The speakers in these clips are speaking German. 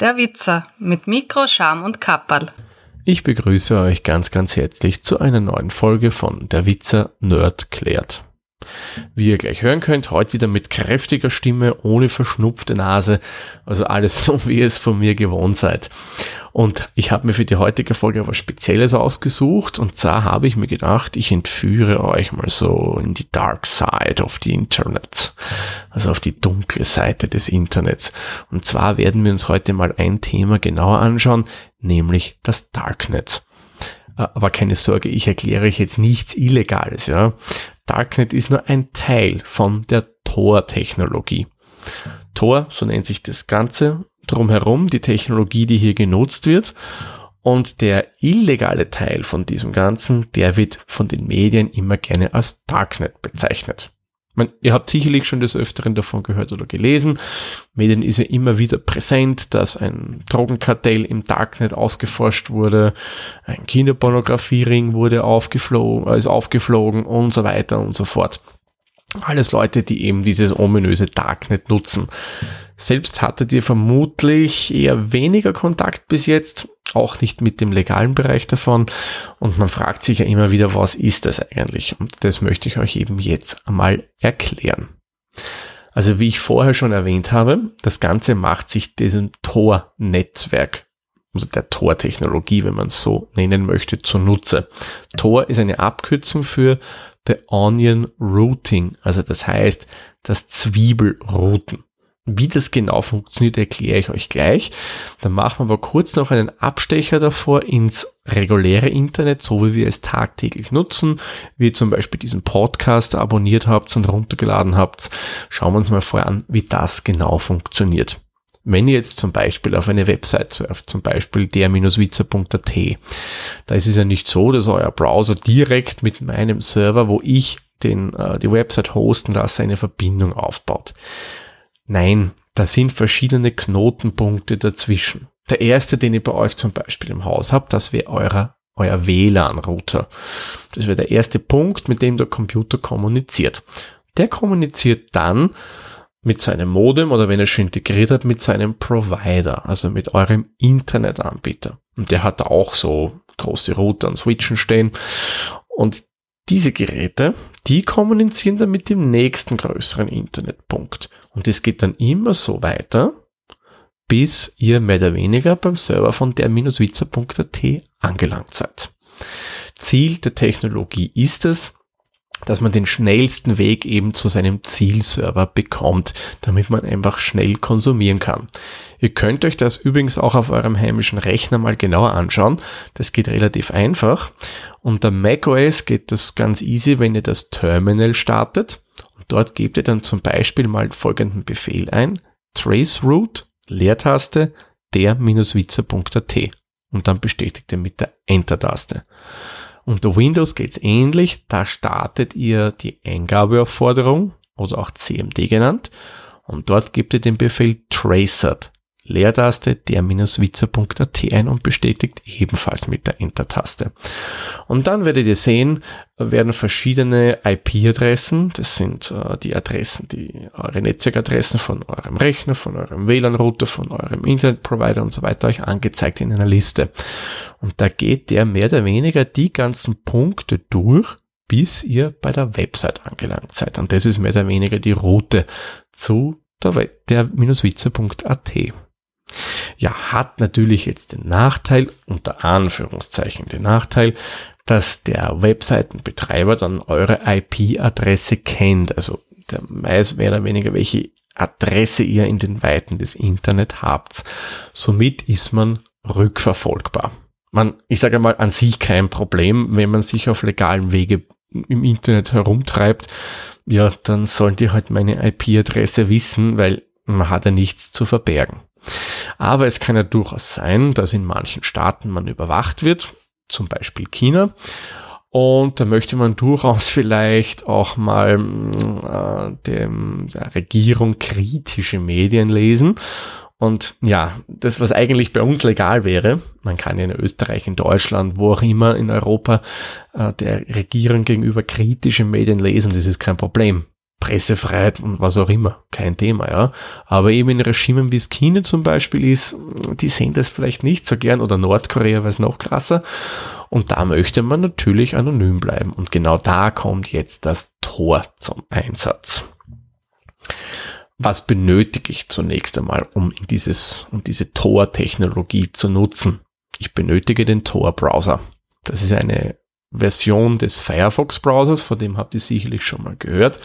Der Witzer mit Mikro, Scham und Kapperl. Ich begrüße euch ganz, ganz herzlich zu einer neuen Folge von Der Witzer Nerd klärt. Wie ihr gleich hören könnt, heute wieder mit kräftiger Stimme, ohne verschnupfte Nase, also alles so, wie ihr es von mir gewohnt seid. Und ich habe mir für die heutige Folge was Spezielles ausgesucht und zwar habe ich mir gedacht, ich entführe euch mal so in die Dark Side of the Internet, also auf die dunkle Seite des Internets. Und zwar werden wir uns heute mal ein Thema genauer anschauen, nämlich das Darknet. Äh, aber keine Sorge, ich erkläre euch jetzt nichts Illegales, ja. Darknet ist nur ein Teil von der Tor-Technologie. Tor, so nennt sich das Ganze, drumherum die Technologie, die hier genutzt wird. Und der illegale Teil von diesem Ganzen, der wird von den Medien immer gerne als Darknet bezeichnet. Man, ihr habt sicherlich schon des Öfteren davon gehört oder gelesen. Medien ist ja immer wieder präsent, dass ein Drogenkartell im Darknet ausgeforscht wurde, ein Kinderpornografiering wurde aufgeflogen, ist aufgeflogen und so weiter und so fort. Alles Leute, die eben dieses ominöse Darknet nutzen. Selbst hattet ihr vermutlich eher weniger Kontakt bis jetzt, auch nicht mit dem legalen Bereich davon. Und man fragt sich ja immer wieder, was ist das eigentlich? Und das möchte ich euch eben jetzt einmal erklären. Also wie ich vorher schon erwähnt habe, das Ganze macht sich diesem Tor-Netzwerk, also der Tor-Technologie, wenn man es so nennen möchte, zunutze. Tor ist eine Abkürzung für The Onion Routing, also das heißt das Zwiebelrouten. Wie das genau funktioniert, erkläre ich euch gleich. Dann machen wir aber kurz noch einen Abstecher davor ins reguläre Internet, so wie wir es tagtäglich nutzen, wie ihr zum Beispiel diesen Podcast abonniert habt und runtergeladen habt. Schauen wir uns mal vorher an, wie das genau funktioniert. Wenn ihr jetzt zum Beispiel auf eine Website surft, zum Beispiel der-witzer.at, da ist es ja nicht so, dass euer Browser direkt mit meinem Server, wo ich den, äh, die Website hosten lasse, eine Verbindung aufbaut. Nein, da sind verschiedene Knotenpunkte dazwischen. Der erste, den ihr bei euch zum Beispiel im Haus habt, das wäre euer, euer WLAN-Router. Das wäre der erste Punkt, mit dem der Computer kommuniziert. Der kommuniziert dann mit seinem Modem oder wenn er schon integriert hat, mit seinem Provider, also mit eurem Internetanbieter. Und der hat auch so große Router und Switchen stehen. Und diese Geräte, die kommunizieren dann mit dem nächsten größeren Internetpunkt. Und es geht dann immer so weiter, bis ihr mehr oder weniger beim Server von der-witzer.at angelangt seid. Ziel der Technologie ist es, dass man den schnellsten Weg eben zu seinem Zielserver bekommt, damit man einfach schnell konsumieren kann. Ihr könnt euch das übrigens auch auf eurem heimischen Rechner mal genauer anschauen. Das geht relativ einfach. Unter macOS geht das ganz easy, wenn ihr das Terminal startet. Und dort gebt ihr dann zum Beispiel mal folgenden Befehl ein. traceroute, Leertaste, der-witzer.at. Und dann bestätigt ihr mit der Enter-Taste. Unter Windows geht's ähnlich. Da startet ihr die Eingabeaufforderung oder auch CMD genannt. Und dort gebt ihr den Befehl tracert, Leertaste der-witzer.at ein und bestätigt ebenfalls mit der Enter-Taste. Und dann werdet ihr sehen, werden verschiedene IP-Adressen, das sind äh, die Adressen, die eure Netzwerkadressen von eurem Rechner, von eurem WLAN-Router, von eurem Internetprovider und so weiter euch angezeigt in einer Liste. Und da geht der mehr oder weniger die ganzen Punkte durch, bis ihr bei der Website angelangt seid. Und das ist mehr oder weniger die Route zu der, der-witzer.at. Ja, hat natürlich jetzt den Nachteil, unter Anführungszeichen den Nachteil, dass der Webseitenbetreiber dann eure IP-Adresse kennt. Also der weiß mehr oder weniger, welche Adresse ihr in den Weiten des Internet habt. Somit ist man rückverfolgbar. Man, ich sage mal, an sich kein Problem, wenn man sich auf legalen Wege im Internet herumtreibt. Ja, dann sollen die halt meine IP-Adresse wissen, weil hat ja nichts zu verbergen. Aber es kann ja durchaus sein, dass in manchen Staaten man überwacht wird, zum Beispiel China. Und da möchte man durchaus vielleicht auch mal äh, dem, der Regierung kritische Medien lesen. Und ja, das, was eigentlich bei uns legal wäre, man kann ja in Österreich, in Deutschland, wo auch immer in Europa, äh, der Regierung gegenüber kritische Medien lesen, das ist kein Problem. Pressefreiheit und was auch immer, kein Thema, ja. Aber eben in Regimen wie es China zum Beispiel ist, die sehen das vielleicht nicht so gern oder Nordkorea wäre es noch krasser. Und da möchte man natürlich anonym bleiben. Und genau da kommt jetzt das Tor zum Einsatz. Was benötige ich zunächst einmal, um dieses, um diese Tor-Technologie zu nutzen? Ich benötige den Tor-Browser. Das ist eine Version des Firefox-Browsers, von dem habt ihr sicherlich schon mal gehört.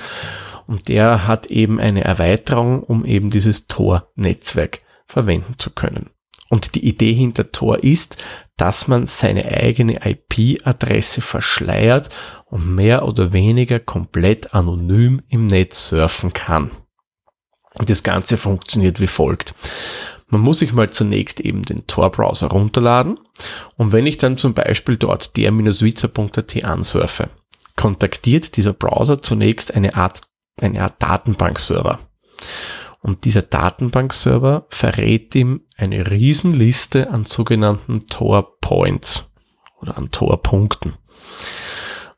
Und der hat eben eine Erweiterung, um eben dieses Tor-Netzwerk verwenden zu können. Und die Idee hinter Tor ist, dass man seine eigene IP-Adresse verschleiert und mehr oder weniger komplett anonym im Netz surfen kann. Das Ganze funktioniert wie folgt. Man muss sich mal zunächst eben den Tor-Browser runterladen und wenn ich dann zum Beispiel dort der-witzer.at ansurfe, kontaktiert dieser Browser zunächst eine Art, eine Art Datenbankserver. Und dieser Datenbankserver verrät ihm eine Riesenliste an sogenannten Tor Points oder an Tor-Punkten.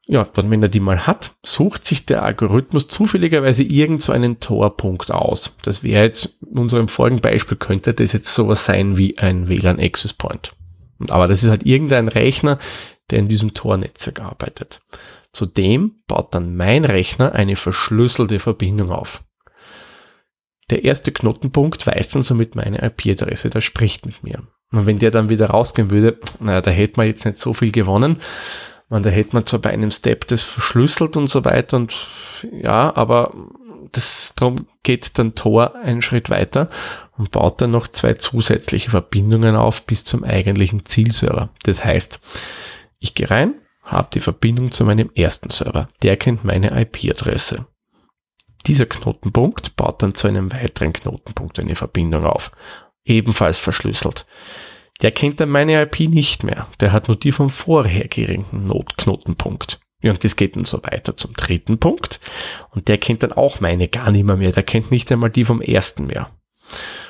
Ja, dann wenn er die mal hat, sucht sich der Algorithmus zufälligerweise irgend so einen Torpunkt aus. Das wäre jetzt, in unserem vorigen Beispiel könnte das jetzt sowas sein wie ein WLAN Access Point. Aber das ist halt irgendein Rechner, der in diesem Tor-Netzwerk arbeitet. Zudem baut dann mein Rechner eine verschlüsselte Verbindung auf. Der erste Knotenpunkt weiß dann somit meine IP-Adresse, der spricht mit mir. Und wenn der dann wieder rausgehen würde, naja, da hätte man jetzt nicht so viel gewonnen. Man, da hätte man zwar bei einem Step das verschlüsselt und so weiter und ja, aber das, darum geht dann Tor einen Schritt weiter und baut dann noch zwei zusätzliche Verbindungen auf bis zum eigentlichen Zielserver. Das heißt, ich gehe rein, habe die Verbindung zu meinem ersten Server. Der kennt meine IP-Adresse. Dieser Knotenpunkt baut dann zu einem weiteren Knotenpunkt eine Verbindung auf. Ebenfalls verschlüsselt. Der kennt dann meine IP nicht mehr. Der hat nur die vom vorhergehenden Notknotenpunkt. Ja, und das geht dann so weiter zum dritten Punkt. Und der kennt dann auch meine gar nicht mehr. Der kennt nicht einmal die vom ersten mehr.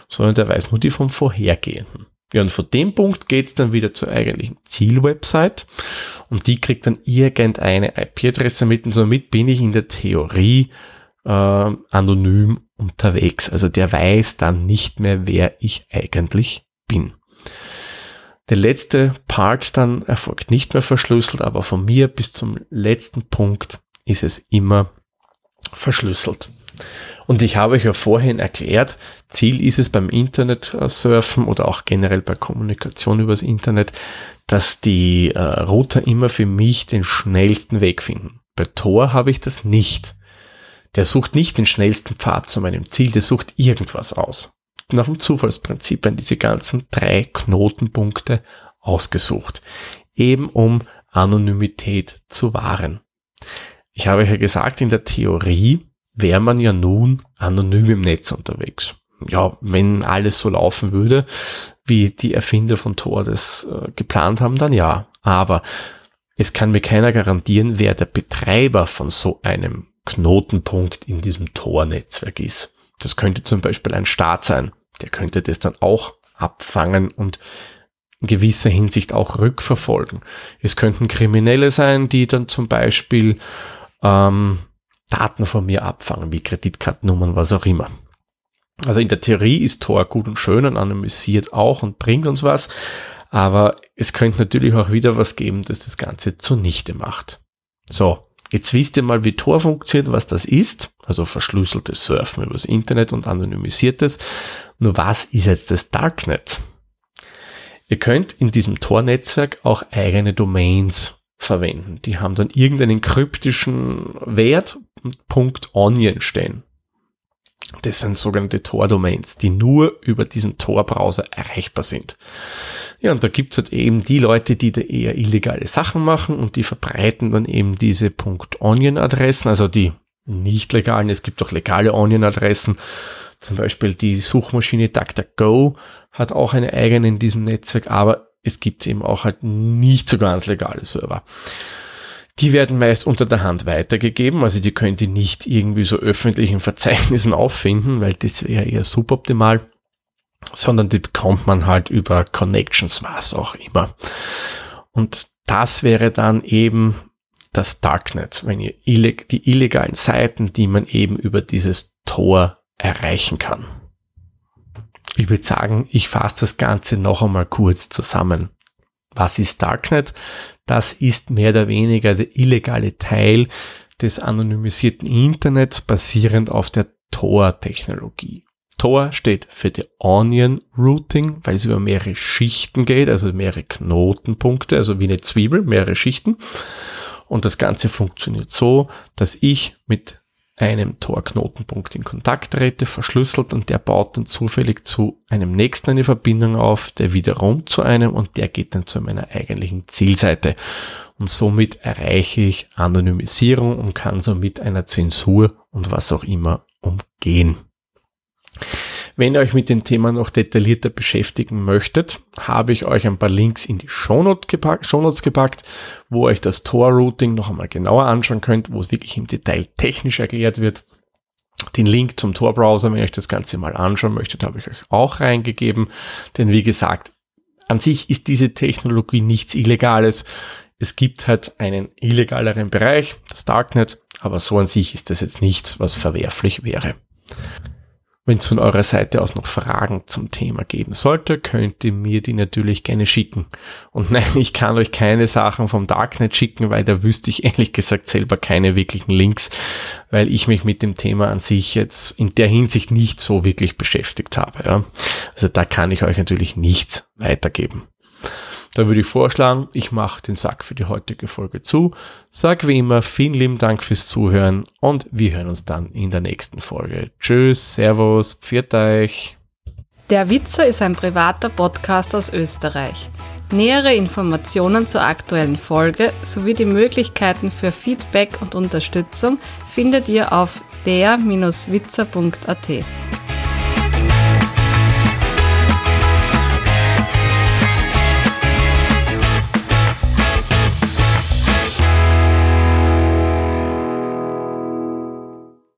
Sondern der weiß nur die vom vorhergehenden. Ja, und von dem Punkt geht's dann wieder zur eigentlichen Zielwebsite. Und die kriegt dann irgendeine IP-Adresse mit. Und somit bin ich in der Theorie äh, anonym unterwegs. Also der weiß dann nicht mehr, wer ich eigentlich bin. Der letzte Part dann erfolgt nicht mehr verschlüsselt, aber von mir bis zum letzten Punkt ist es immer verschlüsselt. Und ich habe euch ja vorhin erklärt, Ziel ist es beim Internet surfen oder auch generell bei Kommunikation übers Internet, dass die äh, Router immer für mich den schnellsten Weg finden. Bei Tor habe ich das nicht. Der sucht nicht den schnellsten Pfad zu meinem Ziel, der sucht irgendwas aus nach dem Zufallsprinzip werden diese ganzen drei Knotenpunkte ausgesucht, eben um Anonymität zu wahren. Ich habe ja gesagt, in der Theorie wäre man ja nun anonym im Netz unterwegs. Ja, wenn alles so laufen würde, wie die Erfinder von Tor das äh, geplant haben, dann ja. Aber es kann mir keiner garantieren, wer der Betreiber von so einem Knotenpunkt in diesem Tor-Netzwerk ist. Das könnte zum Beispiel ein Staat sein. Der könnte das dann auch abfangen und in gewisser Hinsicht auch rückverfolgen. Es könnten Kriminelle sein, die dann zum Beispiel ähm, Daten von mir abfangen, wie Kreditkartennummern, was auch immer. Also in der Theorie ist Tor gut und schön und anonymisiert auch und bringt uns was, aber es könnte natürlich auch wieder was geben, das das Ganze zunichte macht. So, Jetzt wisst ihr mal, wie Tor funktioniert, was das ist. Also verschlüsseltes Surfen übers Internet und anonymisiertes. Nur was ist jetzt das Darknet? Ihr könnt in diesem Tor-Netzwerk auch eigene Domains verwenden. Die haben dann irgendeinen kryptischen Wert und .onion stehen. Das sind sogenannte Tor-Domains, die nur über diesen Tor-Browser erreichbar sind. Ja, und da gibt's halt eben die Leute, die da eher illegale Sachen machen und die verbreiten dann eben diese .onion-Adressen, also die nicht legalen. Es gibt auch legale Onion-Adressen. Zum Beispiel die Suchmaschine DuckDuckGo hat auch eine eigene in diesem Netzwerk, aber es gibt eben auch halt nicht so ganz legale Server. Die werden meist unter der Hand weitergegeben, also die könnt ihr nicht irgendwie so öffentlichen Verzeichnissen auffinden, weil das wäre eher suboptimal, sondern die bekommt man halt über Connections, was auch immer. Und das wäre dann eben das Darknet, wenn ihr illeg die illegalen Seiten, die man eben über dieses Tor erreichen kann. Ich würde sagen, ich fasse das Ganze noch einmal kurz zusammen. Was ist Darknet? Das ist mehr oder weniger der illegale Teil des anonymisierten Internets basierend auf der Tor-Technologie. Tor steht für die Onion Routing, weil es über mehrere Schichten geht, also mehrere Knotenpunkte, also wie eine Zwiebel, mehrere Schichten. Und das Ganze funktioniert so, dass ich mit einem Tor-Knotenpunkt in Kontakt trete, verschlüsselt und der baut dann zufällig zu einem nächsten eine Verbindung auf, der wiederum zu einem und der geht dann zu meiner eigentlichen Zielseite. Und somit erreiche ich Anonymisierung und kann somit einer Zensur und was auch immer umgehen. Wenn ihr euch mit dem Thema noch detaillierter beschäftigen möchtet, habe ich euch ein paar Links in die Shownotes gepackt, Shownotes gepackt wo euch das Tor-Routing noch einmal genauer anschauen könnt, wo es wirklich im Detail technisch erklärt wird. Den Link zum Tor-Browser, wenn ihr euch das Ganze mal anschauen möchtet, habe ich euch auch reingegeben. Denn wie gesagt, an sich ist diese Technologie nichts Illegales. Es gibt halt einen illegaleren Bereich, das Darknet, aber so an sich ist das jetzt nichts, was verwerflich wäre. Wenn es von eurer Seite aus noch Fragen zum Thema geben sollte, könnt ihr mir die natürlich gerne schicken. Und nein, ich kann euch keine Sachen vom Darknet schicken, weil da wüsste ich ehrlich gesagt selber keine wirklichen Links, weil ich mich mit dem Thema an sich jetzt in der Hinsicht nicht so wirklich beschäftigt habe. Ja. Also da kann ich euch natürlich nichts weitergeben. Da würde ich vorschlagen, ich mache den Sack für die heutige Folge zu. Sag wie immer vielen lieben Dank fürs Zuhören und wir hören uns dann in der nächsten Folge. Tschüss, Servus, pfiat euch. Der Witzer ist ein privater Podcast aus Österreich. Nähere Informationen zur aktuellen Folge sowie die Möglichkeiten für Feedback und Unterstützung findet ihr auf der-witzer.at.